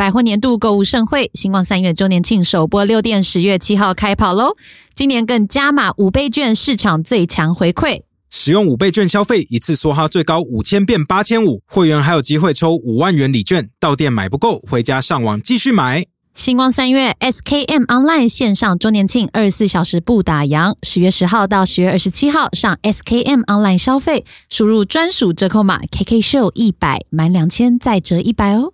百货年度购物盛会，星光三月周年庆首播六店，十月七号开跑喽！今年更加码五倍券，市场最强回馈。使用五倍券消费，一次梭哈最高五千变八千五，会员还有机会抽五万元礼券。到店买不够，回家上网继续买。星光三月 SKM Online 线上周年庆，二十四小时不打烊。十月十号到十月二十七号，上 SKM Online 消费，输入专属折扣码 KK Show 一百，满两千再折一百哦。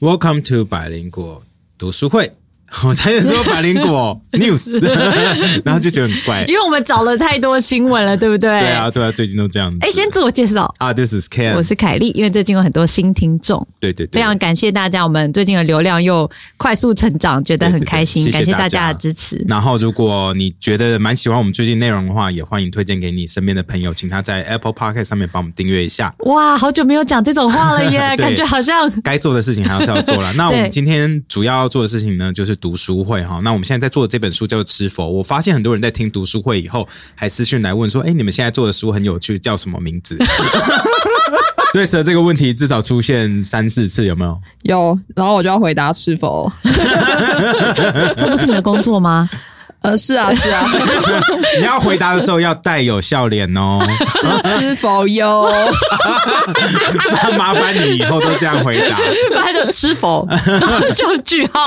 Welcome to 百灵果读书会。我差点说百灵果 news，然后就觉得很怪。因为我们找了太多新闻了，对不对？对啊，对啊，最近都这样子。哎，先自我介绍啊，This is Ken，我是凯莉。因为最近有很多新听众，对对对，非常感谢大家，我们最近的流量又快速成长，觉得很开心，感谢大家的支持。然后，如果你觉得蛮喜欢我们最近内容的话，也欢迎推荐给你身边的朋友，请他在 Apple Podcast 上面帮我们订阅一下。哇，好久没有讲这种话了耶，感觉好像该做的事情还是要做了。那我对们今天主要要做的事情呢，就是读书会哈。那我们现在在做的这本书叫做《吃佛》，我发现很多人在听读书会以后，还私讯来问说：“哎，你们现在做的书很有趣，叫什么名字？” 对，蛇这个问题至少出现三四次，有没有？有，然后我就要回答吃否？这不是你的工作吗？呃，是啊，是啊，你要回答的时候要带有笑脸哦。是是否有？麻烦你以后都这样回答。不然就吃否，然 后就句号。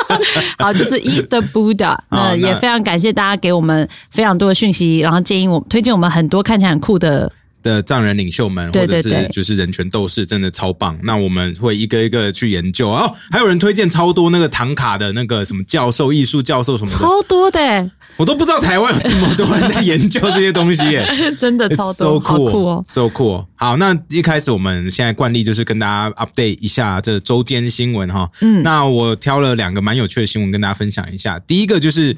好，就是 Eat the Buddha。那那也非常感谢大家给我们非常多的讯息，然后建议我推荐我们很多看起来很酷的。的藏人领袖们，或者是就是人权斗士，真的超棒。那我们会一个一个去研究哦。还有人推荐超多那个唐卡的那个什么教授、艺术教授什么的，超多的欸，我都不知道台湾有这么多人在研究这些东西耶。真的超 so 多，好 cool, 酷哦！so cool。好，那一开始我们现在惯例就是跟大家 update 一下这周间新闻哈。嗯，那我挑了两个蛮有趣的新闻跟大家分享一下。第一个就是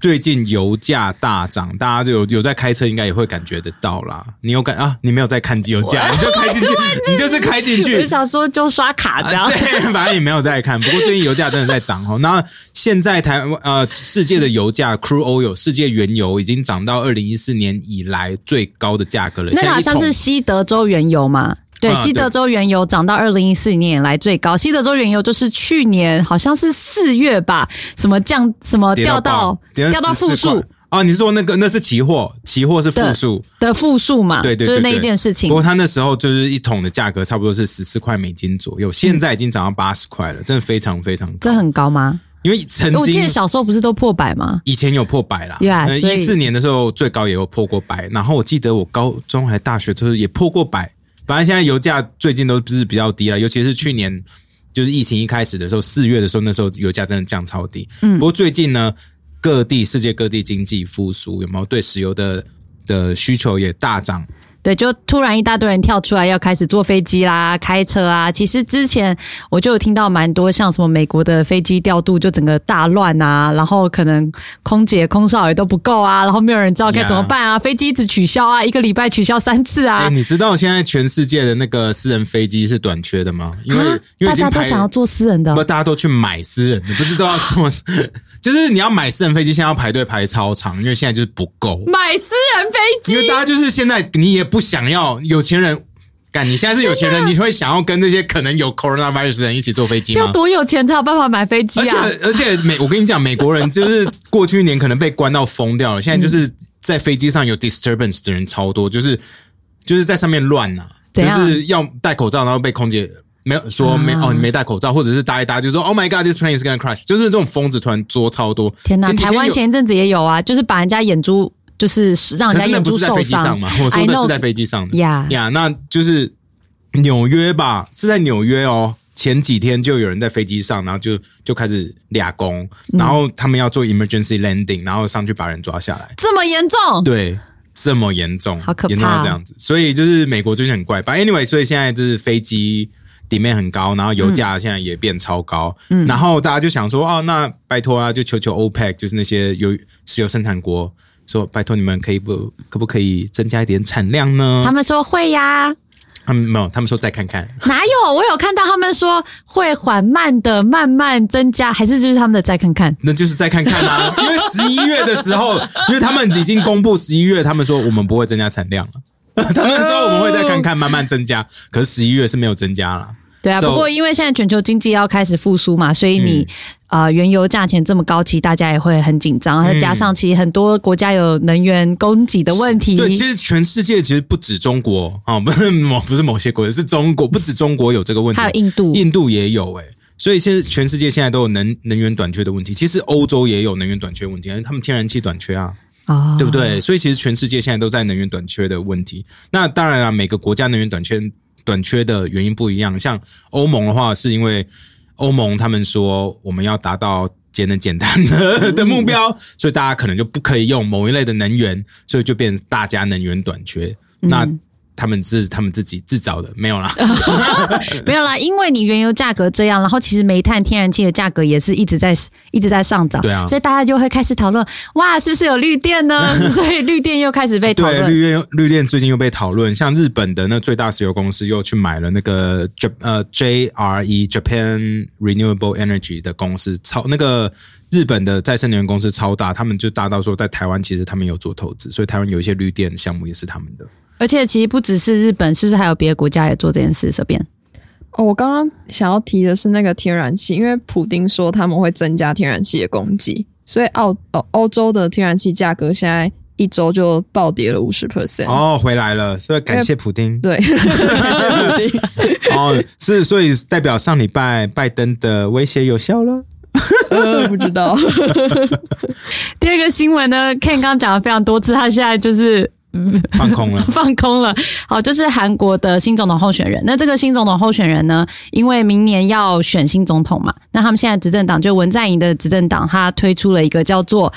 最近油价大涨，大家就有有在开车，应该也会感觉得到啦。你有感啊？你没有在看油价，你就开进去，你就是开进去我。想说，就刷卡这样。啊对，反正也没有在看。不过最近油价真的在涨哦。那现在台湾呃，世界的油价 crude oil 世界原油已经涨到二零一四年以来最高的价格了。那个好像是西德州原油嘛？对，啊西德州原油涨到二零一四年以来最高。西德州原油就是去年好像是四月吧，什么降什么掉到掉到负14数块哦，你是说那个那是期货，期货是负数，的负数嘛？对对对就是那一件事情不。过它那时候就是一桶的价格差不多是十四块美金左右，现在已经涨到八十块了，真的非常非常高这。很高吗？因为曾经我记得小时候不是都破百吗？以前有破百啦所以一四年的时候最高也有破过百，然后我记得我高中还大学就是也破过百，反正现在油价最近都是比较低了，尤其是去年就是疫情一开始的时候，四月的时候，那时候油价真的降超低。嗯，不过最近呢，各地世界各地经济复苏，有没有对石油的的需求也大涨？对，就突然一大堆人跳出来要开始坐飞机啦、开车啊。其实之前我就有听到蛮多，像什么美国的飞机调度就整个大乱啊，然后可能空姐、空少也都不够啊，然后没有人知道该怎么办啊，飞机一直取消啊，一个礼拜取消三次哎、啊。你知道现在全世界的那个私人飞机是短缺的吗？因为、啊大家都想要坐私人的不，大家都去买私人你，不是都要这么？就是你要买私人飞机，现在要排队排超长，因为现在就是不够。买私人飞机因为。大家就是现在你也不想要有钱人，干你现在是有钱人，你会想要跟那些可能有 coronavirus 的人一起坐飞机吗？要多有钱才有办法买飞机啊而且啊？而且美，我跟你讲，美国人就是过去一年可能被关到疯掉了，现在就是在飞机上有 disturbance 的人超多，就是就是在上面乱呐、就是要戴口罩，然后被空姐。没有说没、啊哦，你没戴口罩，或者是搭一搭就说 Oh my God, this plane is gonna crash，就是这种疯子突然捉超多。天哪！天台湾前一阵子也有啊，就是把人家眼珠，就是让人家眼珠受伤嘛？我说的是在飞机上的呀呀，那就是纽约吧？是在纽约哦。前几天就有人在飞机上，然后就就开始俩工，嗯然后他们要做 emergency landing，然后上去把人抓下来。这么严重？对，这么严重，好可怕严重到这样子。所以就是美国最近很怪吧？Anyway，所以现在就是飞机底面很高，然后油价现在也变超高，嗯，然后大家就想说，哦，那拜托啊，就求求 OPEC，就是那些油石油生产国，说拜托你们可以不可不可以增加一点产量呢？他们说会呀，他们没有，他们说再看看。哪有？我有看到他们说会缓慢的慢慢增加，还是就是他们的再看看？那就是再看看啊，因为十一月的时候，因为他们已经公布十一月，他们说我们不会增加产量了。他们说我们会再看看，慢慢增加，可是十一月是没有增加了。对啊，So- 不过因为现在全球经济要开始复苏嘛，所以你、呃原油价钱这么高，其实大家也会很紧张，再加上其实很多国家有能源供给的问题。对，其实全世界其实不止中国啊、不是某不是某些国家，是中国，不止中国有这个问题，还有印度，印度也有诶、所以现在全世界现在都有能能源短缺的问题。其实欧洲也有能源短缺问题，他们天然气短缺啊，哦对不对？所以其实全世界现在都在能源短缺的问题。那当然啊，每个国家能源短缺短缺的原因不一样。像欧盟的话，是因为欧盟他们说我们要达到节能减碳的的目标，所以大家可能就不可以用某一类的能源，所以就变成大家能源短缺。那他们是他们自己自找的，没有啦。没有啦，因为你原油价格这样，然后其实煤炭、天然气的价格也是一直在一直在上涨，对啊所以大家就会开始讨论，哇，是不是有绿电呢？所以绿电又开始被讨对，论。绿电绿电最近又被讨论，像日本的那最大石油公司又去买了那个 J 呃 JRE Japan Renewable Energy 的公司，超那个日本的再生能源公司超大，他们就大到说在台湾其实他们有做投资，所以台湾有一些绿电项目也是他们的。而且其实不只是日本，是不是还有别的国家也做这件事？这边哦，我刚刚想要提的是那个天然气，因为普丁说他们会增加天然气的供给，所以澳哦欧洲的天然气价格现在一周就暴跌了五十 percent。哦，回来了，所以感谢普丁。对，感谢普丁。哦，是所以代表上礼拜拜登的威胁有效了。呃，不知道。第二个新闻呢，Ken 刚刚讲了非常多次，他现在就是放空了。放空了。好，就是韩国的新总统候选人。那这个新总统候选人呢，因为明年要选新总统嘛，那他们现在执政党就文在寅的执政党，他推出了一个叫做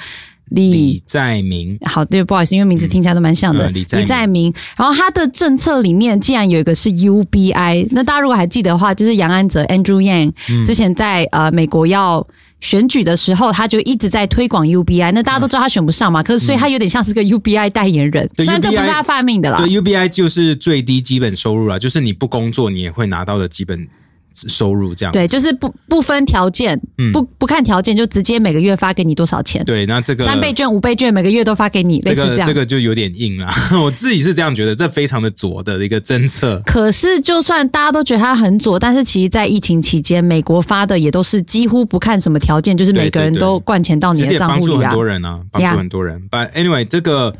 李李在明，好，对，不好意思，因为名字听起来都蛮像的。嗯李在明明，然后他的政策里面竟然有一个是 UBI，那大家如果还记得的话，就是杨安泽 Andrew Yang、之嗯前在呃美国要。选举的时候，他就一直在推广 UBI，那大家都知道他选不上嘛，可是所以他有点像是个 UBI 代言人，对虽然这不是他发明的啦对。UBI 就是最低基本收入啦，就是你不工作你也会拿到的基本收入这样。对，就是不不分条件，嗯不不看条件，就直接每个月发给你多少钱，对，那这个三倍券、五倍券，每个月都发给你，类似这样。这个这个就有点硬了，我自己是这样觉得，这非常的左的一个政策。可是，就算大家都觉得它很左，但是其实，在疫情期间，美国发的也都是几乎不看什么条件，就是每个人都灌钱到你的也帮助很账户里啊。多人啊，帮助很多人。But anyway，这个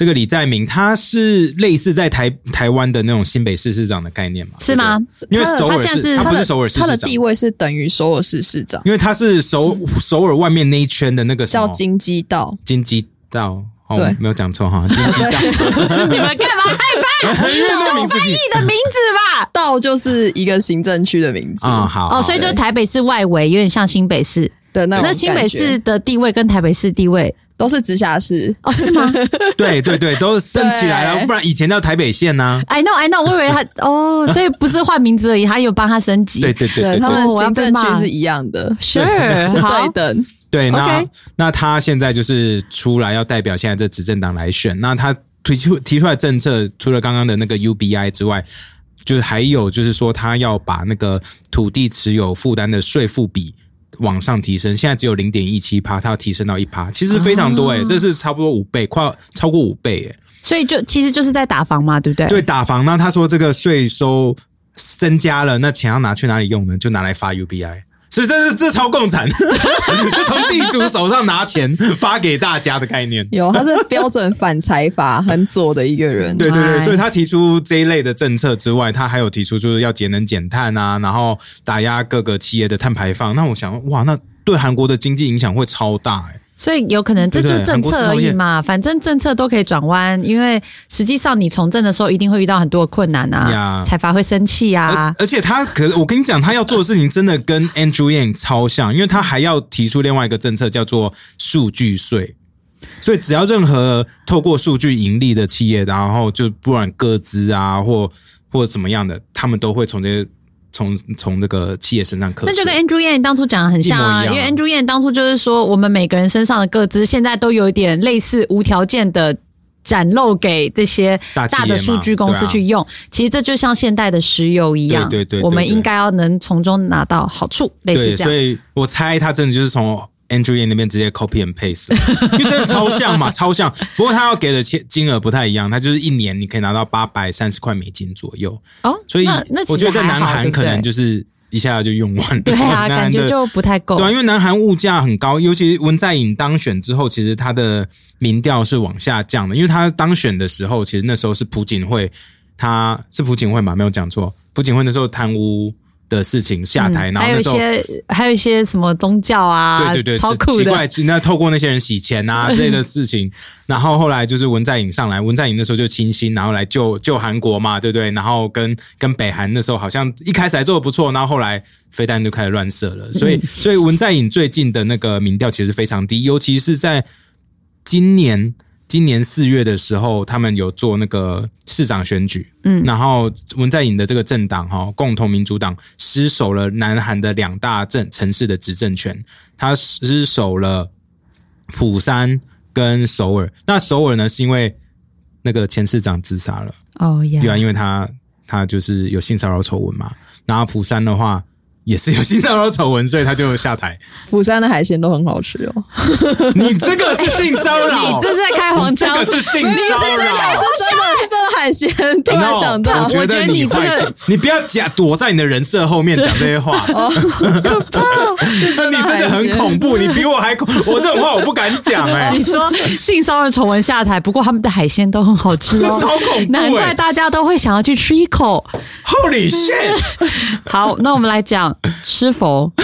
这个李在明他是类似在台台湾的那种新北市市长的概念嘛？是吗？因为他首尔在是市，他不是首尔市市长他的地，位是等于首尔市市长，因为他是首首尔外面那一圈的那个什么叫金鸡道。金鸡道。哦对，没有讲错哈，金鸡道。你们干嘛害怕？因为那个名字翻译的名字吧。道就是一个行政区的名字啊，好哦，所以就对台北市外围，有点像新北市。的那那新北市的地位跟台北市地位，都是直辖市，哦，是吗 对对对，都升起来了，不然以前叫台北县呐。？I know, I know，我以为他 哦，所以不是换名字而已，他有帮他升级。对对对对对他们行政区是一样的，，Sure，是好对等。对，那那他现在就是出来要代表现在这执政党来选，那他提出提出来的政策，除了刚刚的那个 UBI 之外，就是还有就是说他要把那个土地持有负担的税负比。往上提升，现在只有零点一七趴，它要提升到一趴，其实非常多诶、这是差不多五倍，快超过五倍诶、所以就其实就是在打房嘛，对不对？对，打房那，他说这个税收增加了，那钱要拿去哪里用呢？就拿来发 UBI。所以这是这超共产，就从地主手上拿钱发给大家的概念。有，他是标准反财阀很左的一个人。对对对，哎所以他提出这一类的政策之外，他还有提出就是要节能减碳啊，然后打压各个企业的碳排放。那我想，哇，那对韩国的经济影响会超大哎、所以有可能这就是政策而已嘛，反正政策都可以转弯，因为实际上你从政的时候一定会遇到很多困难啊呀，财阀会生气啊。而且他可，我跟你讲，他要做的事情真的跟 Andrew Yang 超像，因为他还要提出另外一个政策，叫做数据税。所以只要任何透过数据盈利的企业，然后就不管各资啊，或或怎么样的，他们都会从这些从从那个企业身上课税。那就跟 Andrew Yang 当初讲的很像啊，因为 Andrew Yang 当初就是说，我们每个人身上的各资现在都有一点类似无条件的展露给这些大的数据公司去用。其实这就像现代的石油一样，对对对对我们对应该要能从中拿到好处，类似对，这样。所以我猜他真的就是从 Andrew Yang 那边直接 copy and paste，因为真的超像嘛，超像。不过他要给的钱金额不太一样，他就是一年你可以拿到八百三十块美金左右，哦，所以那那其我觉得在南韩可能就是一下就用完了。对啊，感觉就不太够。对啊，因为南韩物价很高，尤其文在寅当选之后，其实他的民调是往下降的，因为他当选的时候，其实那时候是朴槿惠，他是朴槿惠嘛，没有讲错，朴槿惠那时候贪污的事情下台，嗯还有一然后那时候。些还有一些什么宗教啊，对对对，超酷的。奇怪，那透过那些人洗钱啊 之类的事情，然后后来就是文在寅上来，文在寅那时候就清新，然后来救救韩国嘛，对不对？然后跟跟北韩那时候好像一开始还做的不错，然后后来飞弹就开始乱射了，所以嗯所以文在寅最近的那个民调其实非常低，尤其是在今年。今年四月的时候，他们有做那个市长选举，嗯然后文在寅的这个政党哈、共同民主党失守了南韩的两大政城市的执政权，他失守了釜山跟首尔。那首尔呢，是因为那个前市长自杀了，哦呀对啊，因为他他就是有性骚扰丑闻嘛。然后釜山的话也是有性骚扰丑闻，所以他就下台。釜山的海鲜都很好吃哦。你 这个是性骚扰，你这是在开黄腔这个，是性骚是真的，扰。是真的，是真的海鲜。突然想 No，到我，觉得得你你这个，你不要假躲在你的人设后面讲这些话，是真你的海这个很。恐怖，你比我还恐，我这种话我不敢讲哎、你说性骚扰丑闻下台，不过他们的海鲜都很好吃这哦，超恐怖难怪哎、大家都会想要去吃一口。Holy shit！好，那我们来讲吃佛。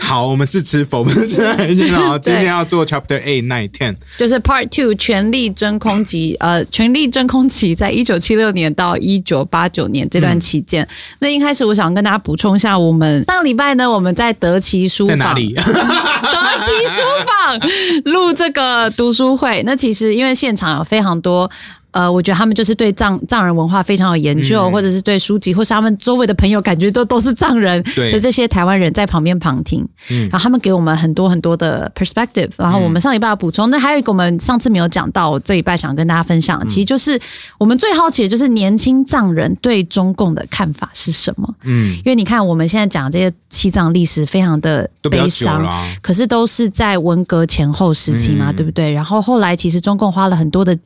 好，我们是吃否，不是海鲜啊。今天要做 Chapter Eight、Nine、Ten。就是 Part Two 权力真空期，呃，权力真空期在一九七六年到一九八九年这段期间。那一开始我想跟大家补充一下，我们上个礼拜呢，我们在德奇书房在哪里？德奇书房录这个读书会。那其实因为现场有非常多。呃，我觉得他们就是对藏藏人文化非常有研究，嗯。或者是对书籍，或是他们周围的朋友，感觉都都是藏人的这些台湾人在旁边旁听，嗯。然后他们给我们很多很多的 perspective，然后我们上礼拜有补充，那还有一个我们上次没有讲到，我这礼拜想跟大家分享，其实就是我们最好奇的就是年轻藏人对中共的看法是什么？嗯，因为你看我们现在讲这些西藏历史非常的悲伤、，啊。可是都是在文革前后时期嘛，嗯。对不对？然后后来其实中共花了很多的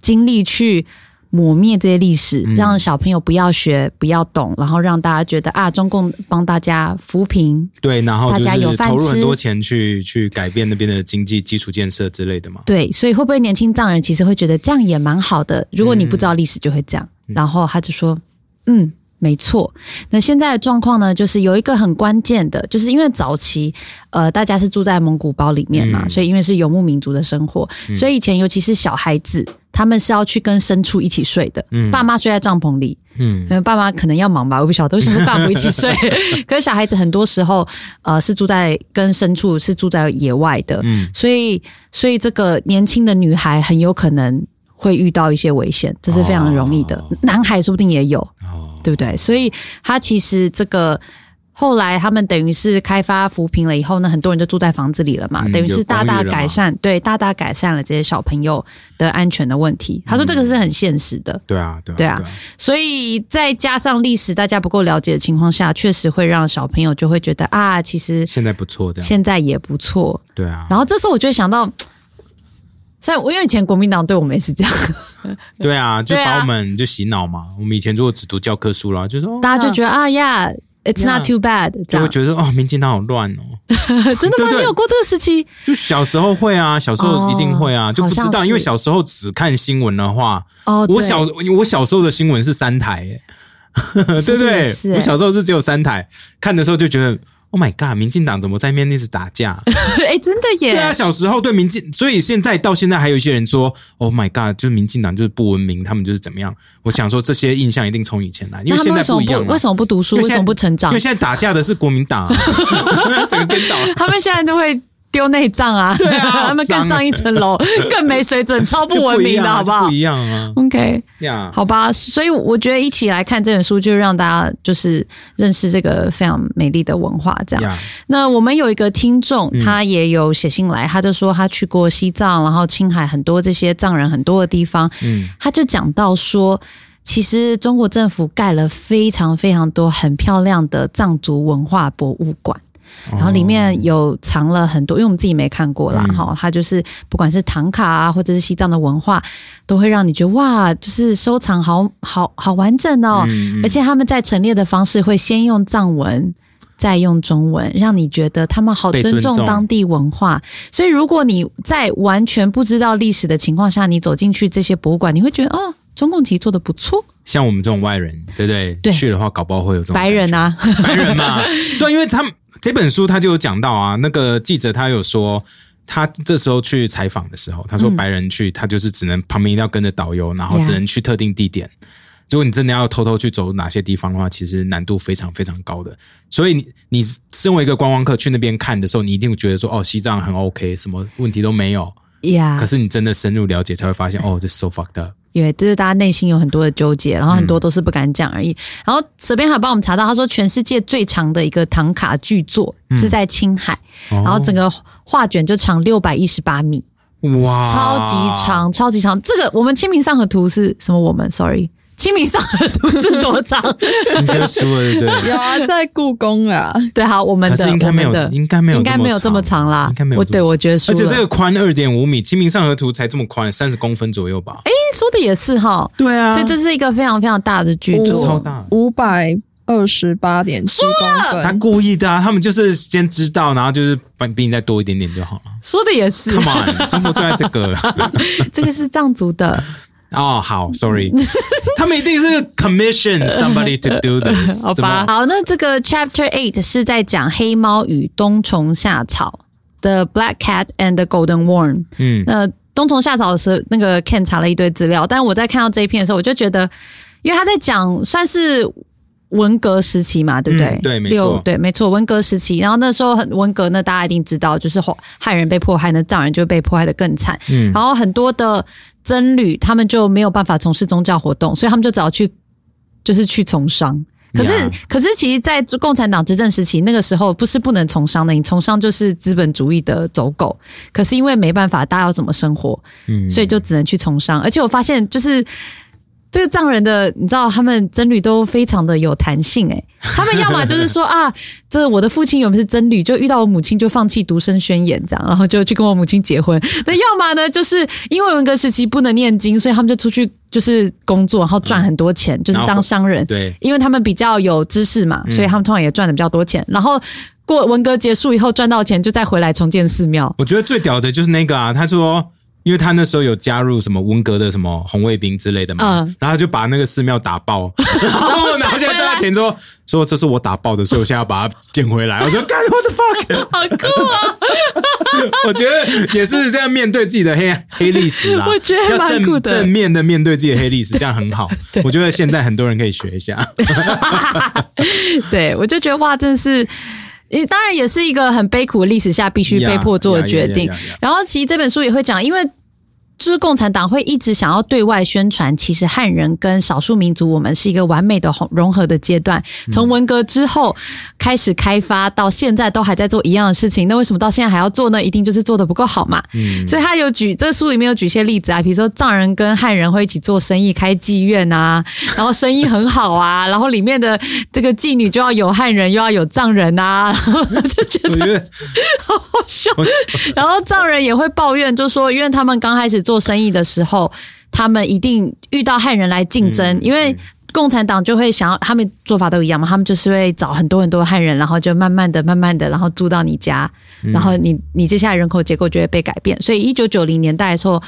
精力去抹灭这些历史，嗯让小朋友不要学、不要懂，然后让大家觉得啊，中共帮大家扶贫。对，然后就大家有投入很多钱去去改变那边的经济基础建设之类的嘛。对，所以会不会年轻藏人其实会觉得这样也蛮好的？如果你不知道历史，就会这样。嗯然后他就说，嗯。没错，那现在的状况呢，就是有一个很关键的，就是因为早期，呃，大家是住在蒙古包里面嘛，嗯。所以因为是游牧民族的生活，所以以前尤其是小孩子，他们是要去跟牲畜一起睡的，嗯。爸妈睡在帐篷里，嗯。爸妈可能要忙吧，我不晓得为什么爸不一起睡。可是小孩子很多时候，呃，是住在跟牲畜是住在野外的，嗯。所以所以这个年轻的女孩很有可能会遇到一些危险，这是非常容易的。哦。男孩说不定也有，哦，对不对？所以他其实这个。后来他们等于是开发扶贫了以后呢，很多人就住在房子里了嘛，嗯等于是大大改善，对，大大改善了这些小朋友的安全的问题。他说这个是很现实的，对啊，对啊，对啊所以再加上历史大家不够了解的情况下，确实会让小朋友就会觉得啊，其实现在不错，这样现在也不错。对啊，然后这时候我就想到，像我因为以前国民党对我们也是这样，对啊，就把我们就洗脑嘛。我们以前如果只读教科书啦，就说哦大家就觉得啊呀，it's not too bad，就会觉得哦，民进党好乱哦。真的吗？你有过这个时期？就小时候会啊，小时候一定会啊，哦就不知道，因为小时候只看新闻的话，哦，我小我小时候的新闻是三台、欸，对不对？我小时候是只有三台，看的时候就觉得。Oh my god！民进党怎么在面一直打架？哎，真的耶！对啊，小时候对民进，所以现在到现在还有一些人说，Oh my god！就是民进党就是不文明，他们就是怎么样？我想说这些印象一定从以前来，因为现在一样嘛不为什么不读书？为什么不成长因为？现在打架的是国民党、啊，整个颠倒。他们现在都会丢内脏啊，对啊 他们更上一层楼，更没水准，超不文明的，好不好？不一样啊，？OK，呀，好吧，所以我觉得一起来看这本书，就让大家就是认识这个非常美丽的文化。这样，呀，那我们有一个听众，嗯。他也有写信来，他就说他去过西藏，然后青海很多这些藏人很多的地方，嗯。他就讲到说。其实中国政府盖了非常非常多很漂亮的藏族文化博物馆，然后里面有藏了很多，因为我们自己没看过啦，嗯哈、它就是不管是唐卡啊，或者是西藏的文化，都会让你觉得哇，就是收藏好好好完整哦，而且他们在陈列的方式会先用藏文。再用中文，让你觉得他们好尊重重当地文化。所以，如果你在完全不知道历史的情况下，你走进去这些博物馆，你会觉得哦，中共其实做的不错。像我们这种外人，对不对？对去的话，搞不好会有这种白人啊，白人嘛，对，因为他们这本书他就有讲到啊，那个记者他有说。他这时候去采访的时候，他说嗯白人去，他就是只能旁边一定要跟着导游，然后只能去特定地点。如果你真的要偷偷去走哪些地方的话，其实难度非常非常高的。所以你你身为一个观光客去那边看的时候，你一定会觉得说哦，西藏很 OK，什么问题都没有。呀可是你真的深入了解，才会发现哦，这 so fucked up。因为就是大家内心有很多的纠结，然后很多都是不敢讲而已。然后这边还帮我们查到，他说全世界最长的一个唐卡巨作是在青海，哦然后整个画卷就长六百一十八米，哇，超级长，超级长。这个我们清明上河图是什么？我们 sorry，清明上河图是多长？你觉得输了对不对？有啊，在故宫啊，对，好，我们的是应该没有应该没有应该没有这么长啦。应该没有我对我觉得输。而且这个宽二点五米，清明上河图才这么宽，三十公分左右吧？哎说的也是哈，对啊所以这是一个非常非常大的剧我作。超大。五百二十八点七公分他。故意的啊，他们就是先知道，然后就是比比你再多一点点就好了。说的也是，Come on，中国最爱这个 这个是藏族的。哦。好，sorry，他们一定是 commission somebody to do this，好吧，好，那这个 Chapter Eight 是在讲黑猫与冬虫夏草的 Black Cat and the Golden Worm。嗯那冬虫夏草的时候，那个 Ken 查了一堆资料，但我在看到这一篇的时候，我就觉得，因为他在讲算是文革时期嘛，对不对？嗯对没错对，没错，文革时期。然后那时候很文革呢，大家一定知道，就是后汉人被迫害，那藏人就被迫害的更惨。嗯然后很多的僧侣他们就没有办法从事宗教活动，所以他们就只好去，就是去从商。可是可是，其实，在共产党执政时期，那个时候不是不能从商的，你从商就是资本主义的走狗。可是因为没办法，大家要怎么生活，嗯所以就只能去从商。而且我发现，就是这个藏人的，你知道，他们僧侣都非常的有弹性诶、他们要么就是说啊，这我的父亲有没有是僧侣，就遇到我母亲就放弃独身宣言这样，然后就去跟我母亲结婚。那要么呢，就是因为文革时期不能念经，所以他们就出去就是工作，然后赚很多钱，就是当商人。对，因为他们比较有知识嘛，所以他们通常也赚的比较多钱。然后过文革结束以后赚到钱，就再回来重建寺庙。我觉得最屌的就是那个啊，他说。因为他那时候有加入什么文革的什么红卫兵之类的嘛，嗯然后就把那个寺庙打爆，然后然后现在站在前说说这是我打爆的，所以我现在要把它捡回来。我说干 what the fuck，好酷啊！我觉得也是这样面对自己的黑黑历史啦。我觉得要蛮酷的正正面的面对自己的黑历史，这样很好。我觉得现在很多人可以学一下。对，我就觉得哇，真的是。诶当然也是一个很悲苦的历史下必须被迫做的决定。然后其实这本书也会讲，因为就是共产党会一直想要对外宣传，其实汉人跟少数民族我们是一个完美的融合的阶段。从文革之后开始开发，到现在都还在做一样的事情，那为什么到现在还要做呢？一定就是做的不够好嘛。嗯所以他有举这书里面有举一些例子啊，比如说藏人跟汉人会一起做生意，开妓院啊，然后生意很好啊，然后里面的这个妓女就要有汉人，又要有藏人啊，就觉得好好笑。然后藏人也会抱怨，就说因为他们刚开始做生意的时候，他们一定遇到汉人来竞争，因为。共产党就会想要，他们做法都一样嘛，他们就是会找很多很多汉人，然后就慢慢的、慢慢的，然后住到你家，然后你你接下来人口结构就会被改变。所以一九九零年代的时候，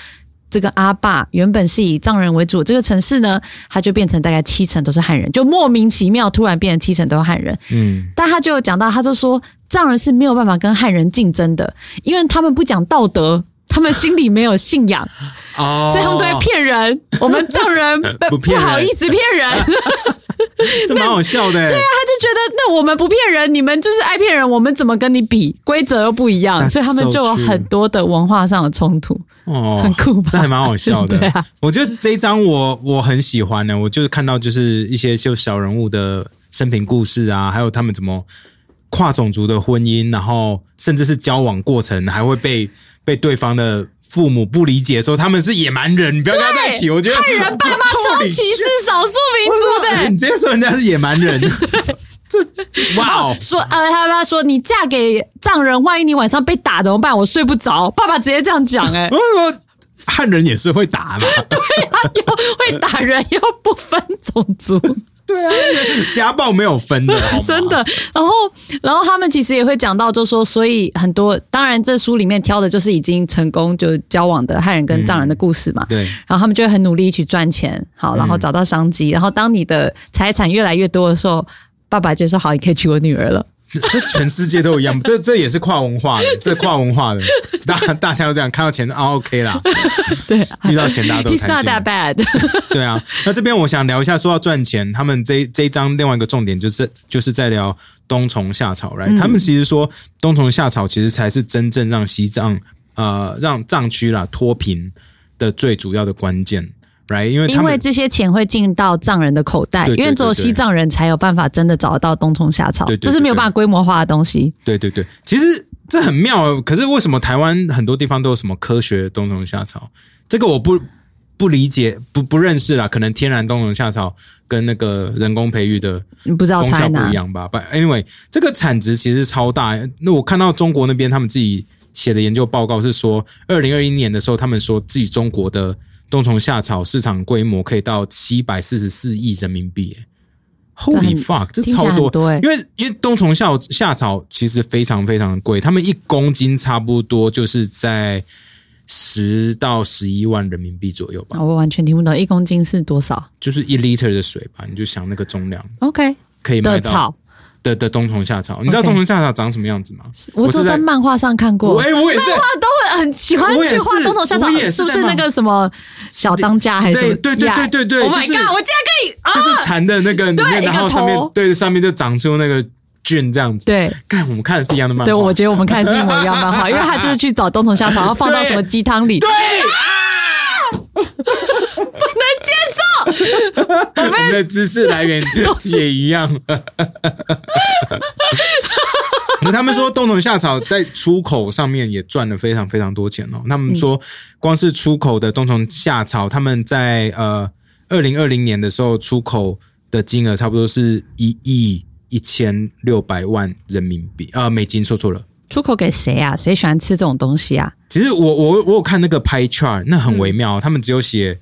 这个阿坝原本是以藏人为主，这个城市呢，它就变成大概七成都是汉人，就莫名其妙突然变成七成都是汉人。嗯，但他就讲到，他就说藏人是没有办法跟汉人竞争的，因为他们不讲道德。他们心里没有信仰，哦，所以他们都会骗人。我们藏人 不好意思骗人，他 这蛮好笑的。对啊，他就觉得那我们不骗人，你们就是爱骗人，我们怎么跟你比？规则又不一样，所以他们就有很多的文化上的冲突。哦，很酷吧这还蛮好笑的。我觉得这一章我我很喜欢呢，我就是看到就是一些就小人物的生平故事啊，还有他们怎么跨种族的婚姻，然后甚至是交往过程还会被被对方的父母不理解，说他们是野蛮人，你不要跟他在一起。我觉得汉人爸妈超歧视少数民族的，你直接说人家是野蛮人，哇哦，说呃，他他说你嫁给藏人，万一你晚上被打怎么办？我睡不着。爸爸直接这样讲、哎，我说汉人也是会打嘛，又会打人，又不分种族。对啊，家暴没有分的，真的。然后，然后他们其实也会讲到，就说，所以很多，当然这书里面挑的就是已经成功就交往的汉人跟藏人的故事嘛。对，然后他们就会很努力去赚钱，好，然后找到商机。然后当你的财产越来越多的时候，爸爸就说：“好，你可以娶我女儿了。这全世界都一样，这这也是跨文化的，这跨文化的，大大家都这样，看到钱啊 OK 啦，”对遇到钱大家都开 not 心。that bad。对啊，那这边我想聊一下，说到赚钱，他们这这一章另外一个重点就是就是在聊冬虫夏草，right？、他们其实说冬虫夏草其实才是真正让西藏呃让藏区啦脱贫的最主要的关键，right？因为这些钱会进到藏人的口袋，因为只有西藏人才有办法真的找得到冬虫夏草，这是没有办法规模化的东西。对对对，其实这很妙哦。可是为什么台湾很多地方都有什么科学冬虫夏草？这个我不不理解，不不认识啦。可能天然冬虫夏草跟那个人工培育的你不知道功效不一？样吧？But anyway，这个产值其实超大。那我看到中国那边他们自己写的研究报告是说，二零二一年的时候，他们说自己中国的冬虫夏草市场规模可以到七百四十四亿人民币。欸 Holy fuck，这超多！多欸因为因为冬虫夏夏草其实非常非常贵，他们一公斤差不多就是在十到十一万人民币左右吧，我完全听不懂，一公斤是多少就是一 liter 的水吧，你就想那个重量？OK 可以买到的，的的冬虫夏草。你知道冬虫夏草长什么样子吗？我是在在漫画上看过。哎，我也是漫画都会很喜欢去画冬虫夏草，是是不是那个什么小当家还是什么？对对对对对对 Oh my god！我竟然可以啊！就是蚕的那个里面，对然后上面对上面就长出那个菌这样子。对看我们看的是一样的漫画。对，我觉得我们看的是一模一样漫画，因为他就是去找冬虫夏草，然后放到什么鸡汤里，对 不能接受。我们的知识来源也一样。可是他们说冬虫夏草在出口上面也赚了非常非常多钱哦。他们说，光是出口的冬虫夏草，他们在呃二零二零年的时候出口的金额差不多是一亿一千六百万人民币，呃，美金说错了。出口给谁啊？谁喜欢吃这种东西啊？其实我我我有看那个 pie chart，那很微妙，他们只有写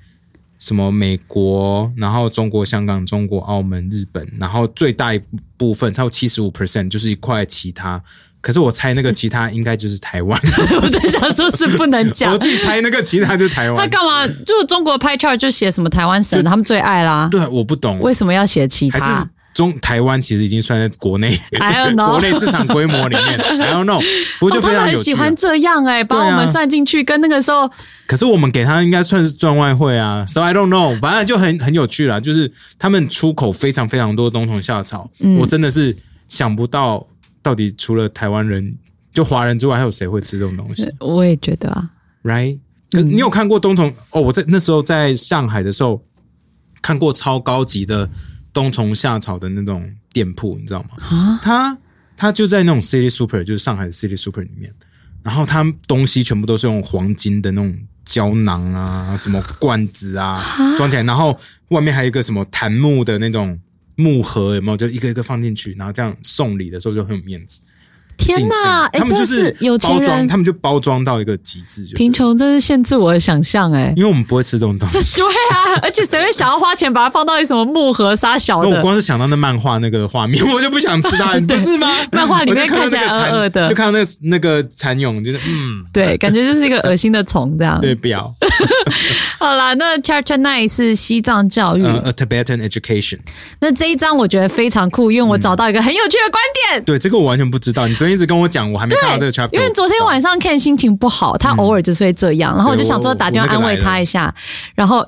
什么美国，然后中国香港、中国澳门、日本，然后最大一部分，超过七十五 percent 就是一块其他。可是我猜那个其他应该就是台湾，我在想说是不能讲 我。自己猜那个其他就是台湾他湾。干嘛？就是中国拍 chart 就写什么台湾省，他们最爱啦。对，我不懂，为什么要写其还是他中台湾其实已经算在国内 国内市场规模里面，I don't know，不过就哦他们非常有趣啊。很喜欢这样哎、把我们算进去，跟那个时候可是我们给他应该算是赚外汇啊，so I don't know，反正就很很有趣啦。就是他们出口非常非常多冬虫夏草，嗯我真的是想不到到底除了台湾人，就华人之外，还有谁会吃这种东西我也觉得啊，，right？可你有看过冬虫？哦，我在那时候在上海的时候看过超高级的冬虫夏草的那种店铺，你知道吗？啊，它它就在那种 City Super，就是上海的 City Super 里面，然后它东西全部都是用黄金的那种胶囊啊，什么罐子啊装起来，然后外面还有一个什么檀木的那种木盒，有没有？就一个一个放进去，然后这样送礼的时候就很有面子。天哪哪！哎、真的他们就是有钱包装，人他们就包装到一个极致，贫穷真是限制我的想象哎、因为我们不会吃这种东西。对啊，而且谁会想要花钱把它放到一什么木盒杀小的？那我光是想到那漫画那个画面，我就不想吃它，不是吗？漫画里面看起来蚕恶恶的就看到那个那个蚕蛹，就是嗯，对，感觉就是一个恶心的虫这样。对，不要。好啦，那 Chapter Nine 是西藏教育，呃，a Tibetan education，那这一章我觉得非常酷，因为我找到一个很有趣的观点。对这个我完全不知道。你昨天一直跟我讲，我还没看到这个 chapter，因为昨天晚上 Ken 心情不好，他偶尔就是会这样，然后我就想说打电话安慰他一下，然后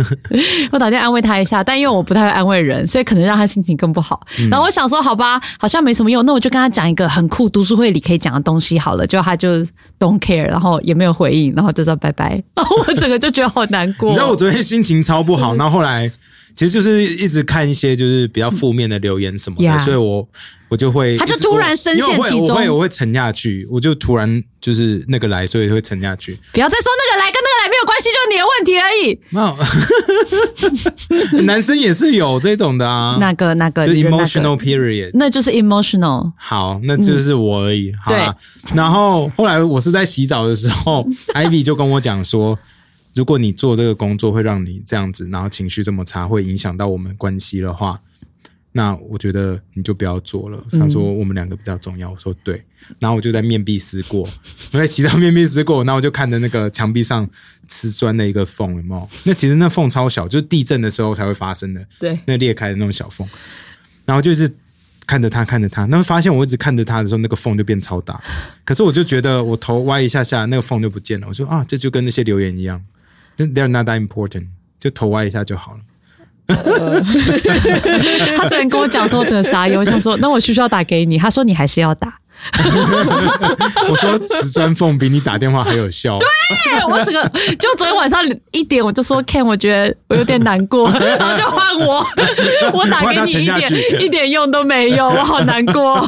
我打电话安慰他一下，但因为我不太会安慰人，所以可能让他心情更不好。然后我想说，好吧，好像没什么用，那我就跟他讲一个很酷读书会里可以讲的东西好了，就他就 don't care，然后也没有回应，然后就说拜拜，然后我整个就觉得好难过。你知道我昨天心情超不好，然后后来其实就是一直看一些就是比较负面的留言什么的 Yeah 所以我我就会他就突然深陷其中我会我会沉下去，我就突然就是那个来，所以会沉下去。不要再说那个来跟那个来没有关系，就是你的问题而已。那 男生也是有这种的啊，那个那个就 emotional period。那就是 emotional。好，那就是我而已。好啦，对然后后来我是在洗澡的时候，Ivy 就跟我讲说，如果你做这个工作会让你这样子，然后情绪这么差，会影响到我们关系的话，那我觉得你就不要做了。他说我们两个比较重要，我说对。然后我就在面壁思过，我在洗澡面壁思过，然后我就看着那个墙壁上瓷砖的一个缝，有没有？那其实那缝超小，就是地震的时候才会发生的。对，那裂开的那种小缝，然后就是看着他看着他，那发现我一直看着他的时候，那个缝就变超大。可是我就觉得我头歪一下下，那个缝就不见了。我说啊，这就跟那些留言一样就，they're not that important，就头歪一下就好了。他昨天跟我讲说，我整个傻眼，我想说，那我需不需要打给你？他说你还是要打。我说瓷砖缝比你打电话还有效。对我整个就昨天晚上一点，我就说 Ken，我觉得我有点难过，然后就换我，我打给你一点一点用都没有，我好难过。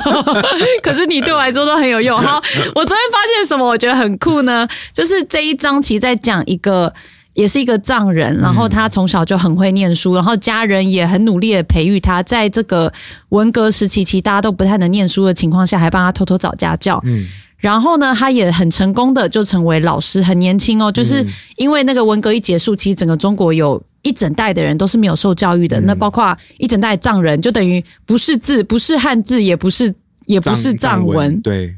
可是你对我来说都很有用。好，我昨天发现什么？我觉得很酷呢，就是这一章其实在讲一个。也是一个藏人，然后他从小就很会念书，然后家人也很努力的培育他，在这个文革时期，其实大家都不太能念书的情况下，还帮他偷偷找家教。嗯，然后呢，他也很成功的就成为老师，很年轻哦，就是因为那个文革一结束，其实整个中国有一整代的人都是没有受教育的，那包括一整代藏人，就等于不是字，不是汉字，也不是也不是藏文，对，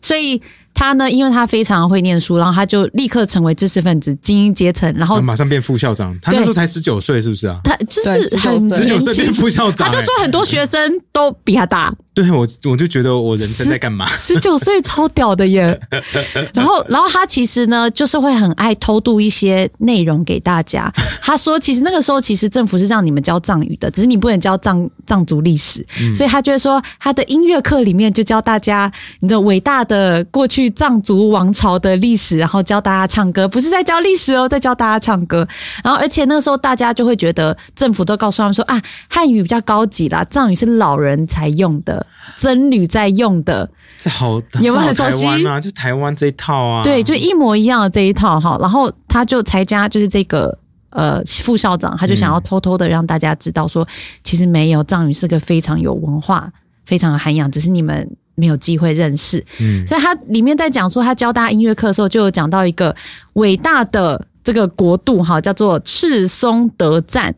所以他呢，因为他非常会念书，然后他就立刻成为知识分子、精英阶层，然后马上变副校长。他那时候才十九岁，是不是啊？他就是很年十九岁变轻。副校长、他就说很多学生都比他大，对我，我就觉得我人生在干嘛？十九岁 超屌的耶！然后，然后他其实呢，就是会很爱偷渡一些内容给大家。他说，其实那个时候，其实政府是让你们教藏语的，只是你不能教藏藏族历史，所以他就会说，他的音乐课里面就教大家你的伟大的过去藏族王朝的历史，然后教大家唱歌，不是在教历史哦，在教大家唱歌。然后，而且那个时候大家就会觉得，政府都告诉他们说啊，汉语比较高级啦，藏语是老人才用的，僧侣在用的。这好，有没有很熟悉啊？就台湾这一套啊。对，就一模一样的这一套哈。然后他就才加就是这个呃副校长，他就想要偷偷的让大家知道说，其实没有藏语是个非常有文化、非常有涵养，只是你们没有机会认识。嗯所以他里面在讲说，他教大家音乐课的时候，就有讲到一个伟大的这个国度哈，叫做赤松德赞。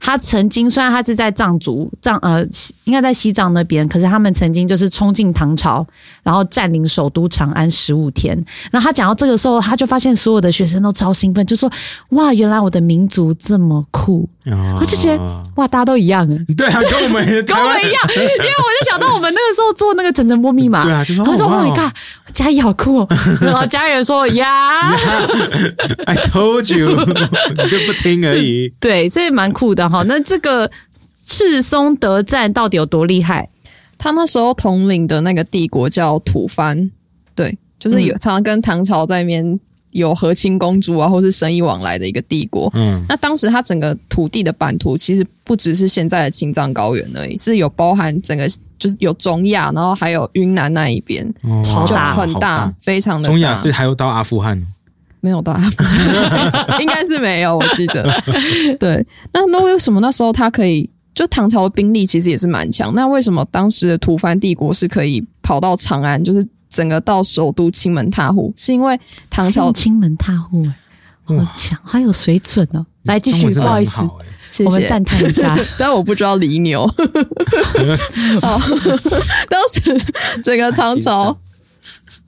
他曾经虽然他是在藏族藏呃，应该在西藏那边，可是他们曾经就是冲进唐朝，然后占领首都长安十五天。然后他讲到这个时候，他就发现所有的学生都超兴奋，就说：“哇，原来我的民族这么酷！”啊我就觉得哇，大家都一样啊。对啊，跟我们跟我们一样，因为我就想到我们那个时候做那个整整波密码，对啊就说他说哦 Oh my god，嘉义好酷哦，然后家人说 呀，I told you，你就不听而已。对，所以蛮酷的哈。那这个赤松德赞到底有多厉害？他那时候统领的那个帝国叫吐蕃，对，就是有常常跟唐朝在那边有和亲公主啊，或是生意往来的一个帝国。嗯，那当时它整个土地的版图其实不只是现在的青藏高原而已，是有包含整个就是有中亚，然后还有云南那一边，就很大，非常的大。中亚是还有到阿富汗，没有大，应该是没有，我记得。对，那那为什么那时候他可以？就唐朝的兵力其实也是蛮强，那为什么当时的吐蕃帝国是可以跑到长安，就是整个到首都亲门踏户？是因为唐朝亲门踏户，哎，好强，好有水准哦。来继续，不好意思，谢谢我们赞叹一下。但我不知道犁牛。哦，当时整个唐朝，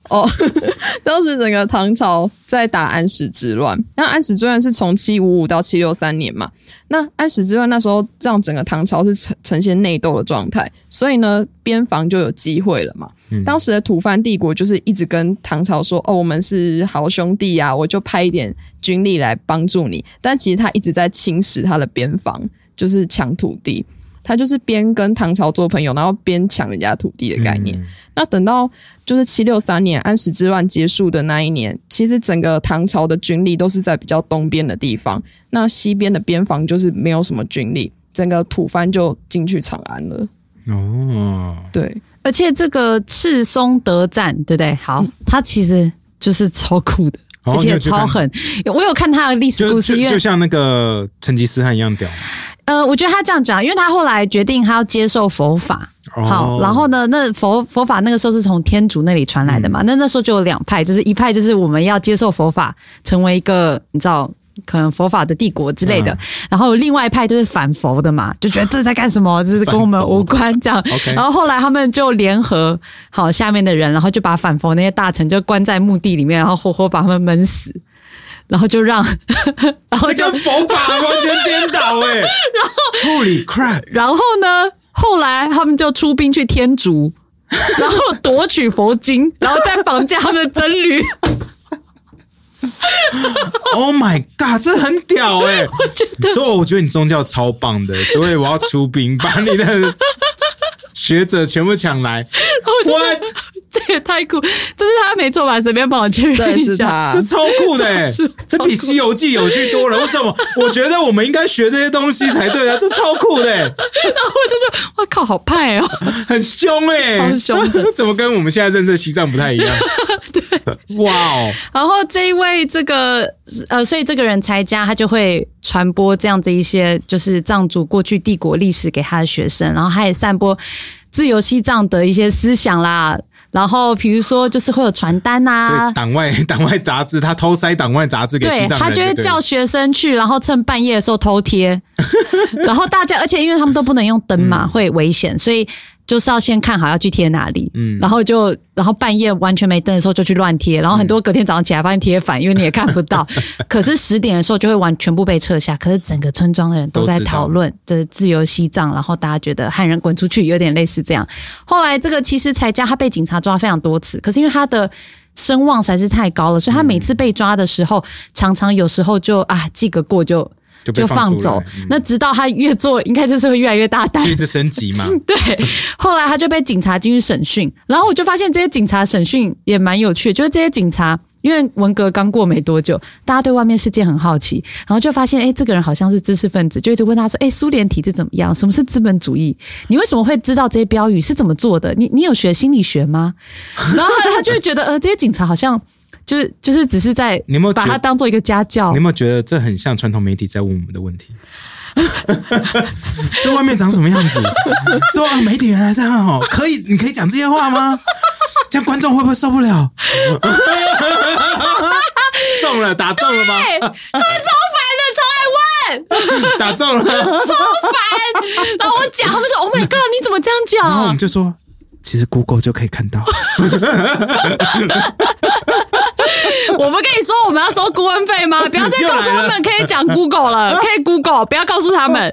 哦，当时整个唐朝在打安史之乱。那安史之乱是从七五五到七六三年嘛？那安史之乱那时候让整个唐朝是呈呈现内斗的状态，所以呢，边防就有机会了嘛。当时的吐蕃帝国就是一直跟唐朝说：“哦，我们是好兄弟呀、我就派一点军力来帮助你。”但其实他一直在侵蚀他的边防，就是抢土地。他就是边跟唐朝做朋友，然后边抢人家土地的概念。嗯那等到就是七六三年安史之乱结束的那一年，其实整个唐朝的军力都是在比较东边的地方，那西边的边防就是没有什么军力，整个吐蕃就进去长安了。哦，对，而且这个赤松德战，对不对？好，他其实就是超酷的，哦而且超狠。我有看他的历史故事，因为就就像那个成吉思汗一样屌。呃，我觉得他这样讲，因为他后来决定他要接受佛法。哦好，然后呢，那佛佛法那个时候是从天竺那里传来的嘛，那那时候就有两派，就是一派就是我们要接受佛法，成为一个你知道。可能佛法的帝国之类的，嗯。然后有另外一派就是反佛的嘛，就觉得这是在干什么，这是跟我们无关这样。然后后来他们就联合好下面的人，然后就把反佛那些大臣就关在墓地里面，然后活活把他们闷死，然后就让，然后就这跟佛法完全颠倒哎、Holy crap！然后呢，后来他们就出兵去天竺，然后夺取佛经，然后再绑架他们的僧侣。Oh my god，这很屌哎、所以我觉得你宗教超棒的，所以我要出兵把你的学者全部抢来。What？这也太酷！这是他没错吧？随便帮我确认对，一下。是他这。超酷的哎、是这比《西游记》有趣多了。为什么？我觉得我们应该学这些东西才对啊！这超酷的、欸，然后我就觉得，我靠，好派哦！很凶哎、超凶的 怎么跟我们现在认识的西藏不太一样？对，哇哦，然后这一位这个呃，所以这个人才家他就会传播这样子一些就是藏族过去帝国历史给他的学生，然后他也散播自由西藏的一些思想啦。然后比如说就是会有传单所啊以，党外党外杂志，他偷塞党外杂志给西藏人，他就会叫学生去，然后趁半夜的时候偷贴，然后大家，而且因为他们都不能用灯嘛，会危险，所以就是要先看好要去贴哪里，嗯。然后就然后半夜完全没灯的时候就去乱贴，然后很多隔天早上起来发现贴反，因为你也看不到，可是十点的时候就会完全部被撤下，可是整个村庄的人都在讨论这是自由西藏，然后大家觉得汉人滚出去，有点类似这样。后来这个其实才家他被警察抓非常多次，可是因为他的声望实在是太高了，所以他每次被抓的时候，常常有时候就啊记个过就就被就放走。嗯那直到他越做，应该就是会越来越大胆就。一直升级嘛。对，后来他就被警察进去审讯，然后我就发现这些警察审讯也蛮有趣的，就是这些警察。因为文革刚过没多久，大家对外面世界很好奇，然后就发现，哎，这个人好像是知识分子，就一直问他说，哎，苏联体制怎么样？什么是资本主义？你为什么会知道这些标语是怎么做的？你你有学心理学吗？然后他他就会觉得，呃，这些警察好像就是就是只是在你有没有把它当做一个家教你有。没有觉得这很像传统媒体在问我们的问题？这外面长什么样子？说啊，媒体原来这样哦，可以，你可以讲这些话吗？这样观众会不会受不了？中了，打中了吗？他们超烦的，超爱问，打中了，超烦。然后我讲，他们说：“Oh my god，你怎么这样讲然后我们就说，其实 Google 就可以看到。？”我们跟你说，我们要收顾问费吗？不要再告诉他们可以讲 Google 了，可以 Google，不要告诉他们。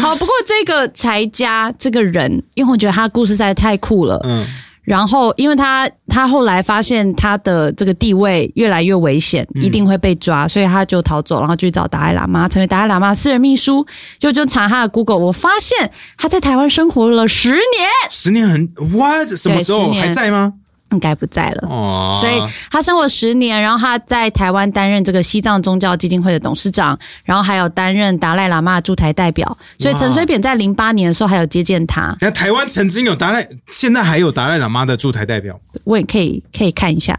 好，不过这个才家这个人，因为我觉得他的故事实在太酷了。嗯，然后，因为他他后来发现他的这个地位越来越危险，一定会被抓，所以他就逃走，然后去找达赖喇嘛，成为达赖喇嘛私人秘书。就就查他的 Google，我发现他在台湾生活了十年，十年很 what？什么时候还在吗？应该不在了。哦，所以他生活十年，然后他在台湾担任这个西藏宗教基金会的董事长，然后还有担任达赖喇嘛驻台代表。所以陈水扁在零八年的时候还有接见他，那台湾曾经有达赖，现在还有达赖喇嘛的驻台代表，我也可以可以看一下。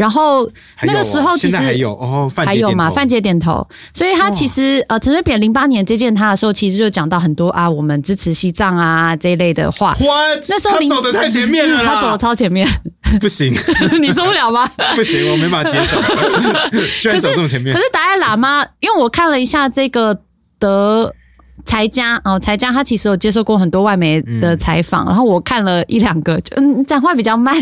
然后那个时候其实还有哦，范还有嘛，范姐点头，所以他其实呃，陈水扁零八年接见他的时候，其实就讲到很多啊，我们支持西藏啊这一类的话。What？那时候走的太前面了啦，他走的超前面，不行 你受不了吗？不行，我没办法接受，居然走这么前面可。是达赖喇嘛，因为我看了一下这个德才家哦，才家他其实有接受过很多外媒的采访，然后我看了一两个，就嗯，讲话比较慢，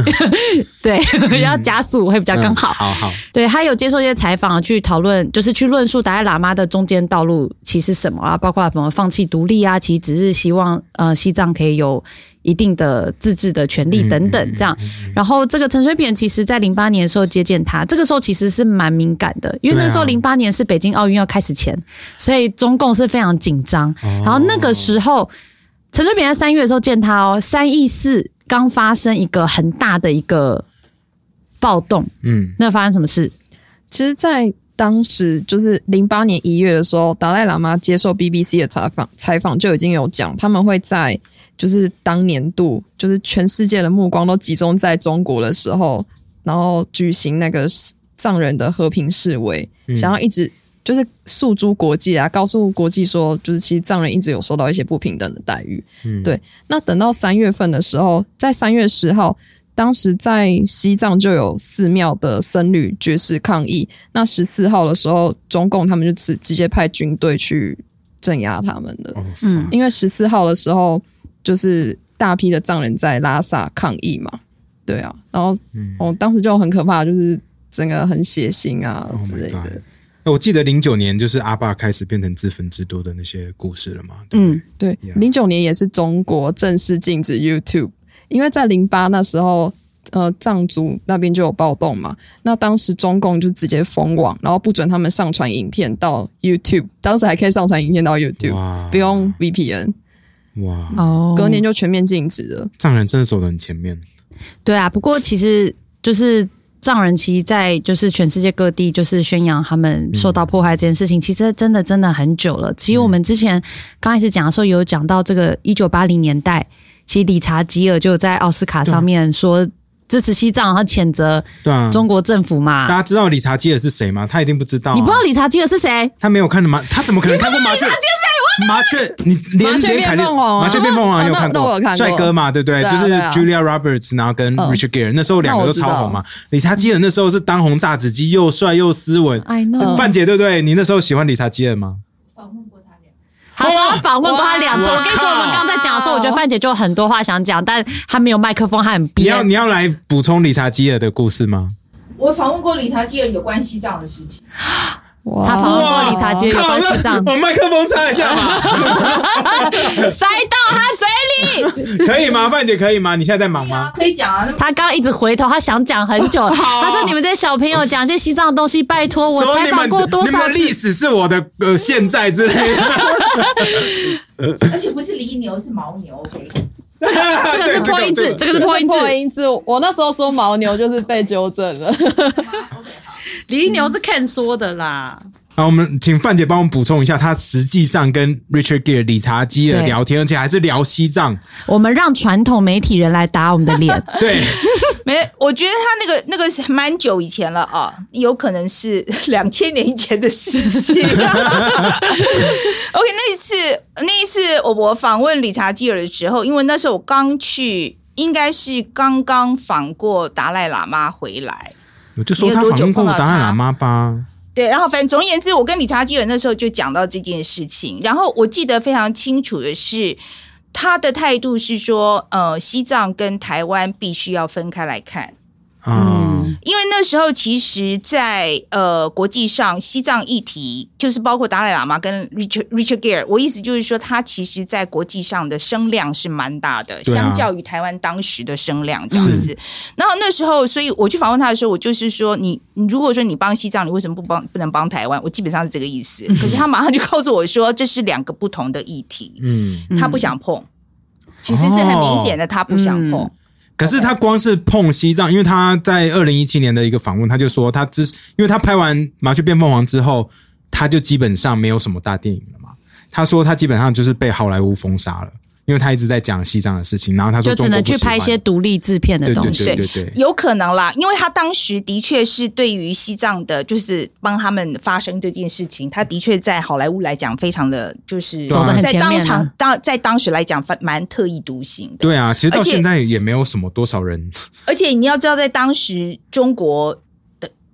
对，要加速会比较更好。嗯好好，对他有接受一些采访，去讨论，就是去论述达赖喇嘛的中间道路其实什么啊，包括什么放弃独立啊，其实只是希望呃西藏可以有一定的自治的权利等等这样。然后这个陈水扁其实在零八年的时候接见他，这个时候其实是蛮敏感的，因为那时候零八年是北京奥运要开始前，所以中共是非常紧张。然后那个时候，陈水扁在三月的时候见他哦，三一四刚发生一个很大的一个暴动，嗯，那发生什么事？其实，在当时就是零八年一月的时候，达赖喇嘛接受 BBC 的采访，采访就已经有讲，他们会在就是当年度，就是全世界的目光都集中在中国的时候，然后举行那个藏人的和平示威，想要一直就是诉诸国际啊，告诉国际说，就是其实藏人一直有受到一些不平等的待遇。嗯对。那等到三月份的时候，在三月十号，当时在西藏就有寺庙的僧侣绝食抗议。那十四号的时候，中共他们就直直接派军队去镇压他们的。哦嗯因为十四号的时候，就是大批的藏人在拉萨抗议嘛，对啊，然后嗯。哦，当时就很可怕，就是整个很血腥啊 Oh 之类的。哎我记得零九年就是阿爸开始变成自焚之都的那些故事了嘛，嗯，对零九年也是中国正式禁止 YouTube，因为在零八那时候，呃，藏族那边就有暴动嘛，那当时中共就直接封网，然后不准他们上传影片到 YouTube，当时还可以上传影片到 YouTube，不用 VPN，哇，哦隔年就全面禁止了。藏人真的走得很前面，对啊，不过其实就是藏人，其实在就是全世界各地就是宣扬他们受到迫害这件事情，其实真的真的很久了。其实我们之前刚开始讲的时候，有讲到这个一九八零年代，其实理查吉尔就在奥斯卡上面说支持西藏，然后谴责对啊，中国政府嘛。大家知道理查基尔是谁吗？他一定不知道、啊，你不知道理查基尔是谁？他没有看的麻，他怎么可能看过麻雀？麻雀，你连麻雀连凯莉变凤凰啊麻雀变凤凰你有看过帅哥嘛，对不对？就是 Julia Roberts，然后跟嗯 Richard Gere，那时候两个都超红嘛。理查基尔那时候是当红炸子鸡，又帅又斯文。I know，、嗯范姐对不对？你那时候喜欢理查基尔吗？他说他访问过他两次。我跟你说，我们刚刚在讲的时候，我觉得范姐就有很多话想讲，但她没有麦克风，她很你憋要。你要来补充理查基尔的故事吗？我访问过理查基尔有关西藏的事情，哇 他访问过理查基尔有关西藏，我麦克风插一下嘛，塞到他嘴里。可以吗？范姐可以吗？你现在在忙吗？可以讲啊。他刚刚一直回头，他想讲很久。他说：“你们这些小朋友讲这些西藏的东西，拜托我采访过多你们少历史是我的呃现在之类的。而且不是犁牛，是牦牛。OK，这个这个是破音字，这个是破音字。破音字，我那时候说牦牛就是被纠正了。犁牛是 Ken 说的啦。好，我们请范姐帮我们补充一下，她实际上跟 Richard Gere 理查基尔聊天，而且还是聊西藏。我们让传统媒体人来打我们的脸。对，没，我觉得他那个那个是蛮久以前了啊，有可能是两千年以前的事情。OK，那一次那一次我我访问理查基尔的时候，因为那时候我刚去，应该是刚刚访过达赖喇嘛回来。我就说他访问过达赖喇嘛吧。对，然后反正总而言之，我跟理查基尔那时候就讲到这件事情，然后我记得非常清楚的是，他的态度是说，呃，西藏跟台湾必须要分开来看。啊，因为那时候其实在，呃国际上，西藏议题就是包括达赖喇嘛跟 Richard Richard Gere，我意思就是说，他其实在国际上的声量是蛮大的，啊相较于台湾当时的声量这样子。然后那时候，所以我去访问他的时候，我就是说，你你如果说你帮西藏，你为什么不帮不能帮台湾？我基本上是这个意思。可是他马上就告诉我说，这是两个不同的议题，嗯，他不想碰。其实是很明显的，他不想碰。嗯可是他光是碰西藏，因为他在二零一七年的一个访问，他就说他之，因为他拍完《麻雀变凤凰》之后，他就基本上没有什么大电影了嘛。他说他基本上就是被好莱坞封杀了，因为他一直在讲西藏的事情，然后他说就只能去拍一些独立制片的对对东西。对对对，有可能啦，因为他当时的确是对于西藏的，就是帮他们发生这件事情，他的确在好莱坞来讲，非常的就是走得很在当前面啊场当在当时来讲，蛮蛮特立独行的。对啊，其实到现在也没有什么多少人，而且你要知道，在当时中国的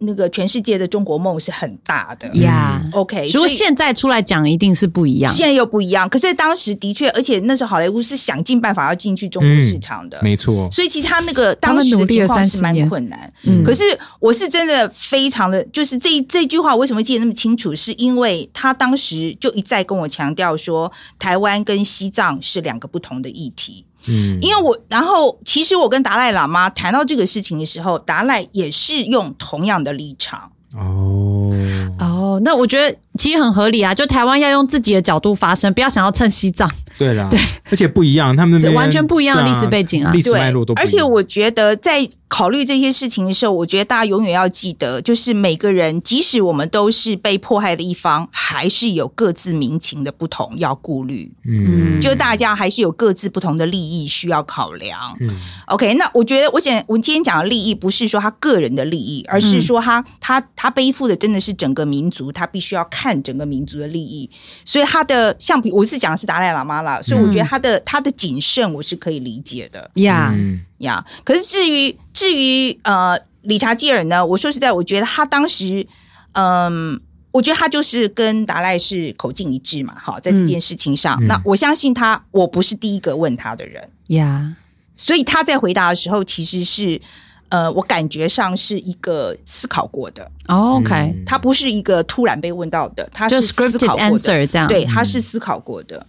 那个全世界的中国梦是很大的。呀。OK，如果所以现在出来讲，一定是不一样。现在又不一样，可是当时的确，而且那时候好莱坞是想尽办法要进去中国市场的。没错，所以其实他那个当时的情况是30年蛮困难，嗯可是我是真的非常的，就是这这句话为什么记得那么清楚，是因为他当时就一再跟我强调说，台湾跟西藏是两个不同的议题。嗯，因为我，然后其实我跟达赖喇嘛谈到这个事情的时候，达赖也是用同样的立场。哦，哦，那我觉得其实很合理啊，就台湾要用自己的角度发声，不要想要蹭西藏。对啦，对，而且不一样，他们完全不一样的历史背景啊历史脉络都，不一样而且我觉得在考虑这些事情的时候，我觉得大家永远要记得，就是每个人，即使我们都是被迫害的一方，还是有各自民情的不同要顾虑。嗯就大家还是有各自不同的利益需要考量。嗯 OK，那我觉得我讲我今天讲的利益不是说他个人的利益，而是说他、他他背负的真的是整个民族，他必须要看整个民族的利益。所以他的像比我是讲的是达赖喇嘛啦，所以我觉得他的、他的谨慎我是可以理解的。呀、嗯呀。可是至于至于呃理查基尔呢，我说实在，我觉得他当时嗯。我觉得他就是跟达赖是口径一致嘛，哈，在这件事情上，嗯。那我相信他，我不是第一个问他的人，呀，所以他在回答的时候，其实是呃，我感觉上是一个思考过的，哦 OK，、他不是一个突然被问到的，他就是思考过的，answer 这样。对，他是思考过的。嗯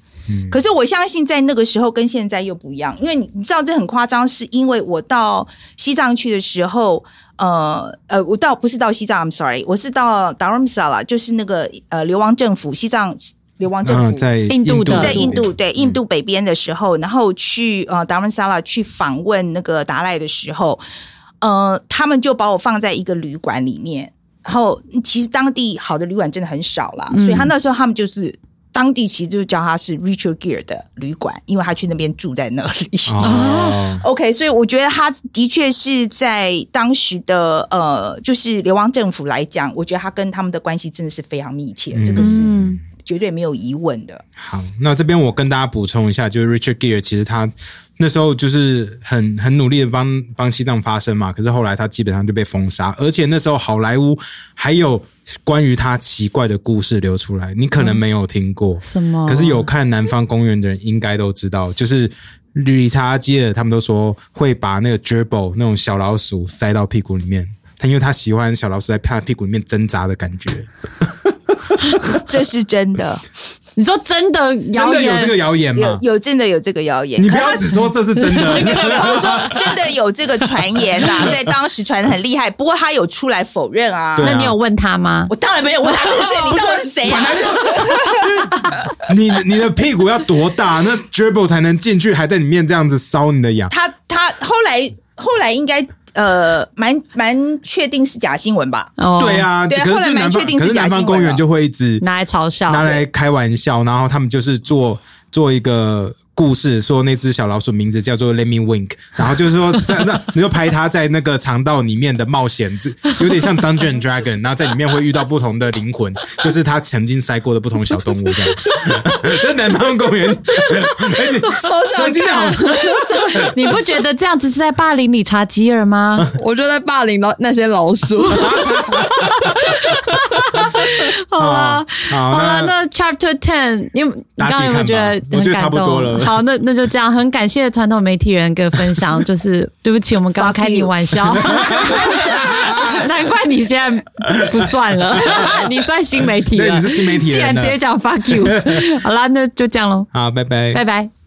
可是我相信在那个时候跟现在又不一样，因为你你知道这很夸张，是因为我到西藏去的时候，呃呃，我到不是到西藏，I'm sorry，我是到 Dharamsala，就是那个呃流亡政府，西藏流亡政府、啊，在印度的。在印度嗯对印度北边的时候，然后去呃达文萨拉去访问那个达赖的时候，呃，他们就把我放在一个旅馆里面，然后其实当地好的旅馆真的很少啦，所以他那时候他们就是。当地其实就叫他是 Richard Gere 的旅馆，因为他去那边住在那里。哦，OK，所以我觉得他的确是在当时的呃，就是流亡政府来讲，我觉得他跟他们的关系真的是非常密切，这个是嗯，绝对没有疑问的。好，那这边我跟大家补充一下，就是 Richard Gere 其实他那时候就是很很努力的帮帮西藏发声嘛，可是后来他基本上就被封杀，而且那时候好莱坞还有关于他奇怪的故事流出来，你可能没有听过，什么？可是有看《南方公园》的人应该都知道，就是理查基尔他们都说会把那个 gerbil 那种小老鼠塞到屁股里面，他因为他喜欢小老鼠在他屁股里面挣扎的感觉，这是真的，你说真的真谣言的有这个谣言有吗？有真的有这个谣言。你不要只说这是真的，我说真的有这个传言啦，在当时传的很厉害，不过他有出来否认啊。啊那你有问他吗？我当然没有问他这个事，你到底是谁啊？本来就就是你你的屁股要多大，那 gerbil 才能进去，还在里面这样子搔你的痒？他他后来后来应该呃蛮蛮确定是假新闻吧？哦，对，啊，对可是后来蛮就南方，可是确定是假南方公园就会一直拿来嘲笑，拿来开玩笑，然后他们就是做做一个故事，说那只小老鼠名字叫做 Let Me Wink，然后就是说在 那你就拍它在那个肠道里面的冒险，这有点像 Dungeon Dragon，然后在里面会遇到不同的灵魂，就是它曾经塞过的不同小动物这样。在南方公园，哎，你神经好，你不觉得这样子是在霸凌理查吉尔吗？我就在霸凌老那些老鼠。好了，好好了，那那 Chapter Ten，你刚刚有没有觉得大家自己看吧我觉得很感差不多动？了 好，那那就这样，很感谢传统媒体人跟分享，就是对不起，我们刚刚开你玩笑，难怪你现在不算了，你算新媒体了，对你是新媒体既然直接讲 fuck you，好啦，那就这样喽，好，拜拜，拜拜。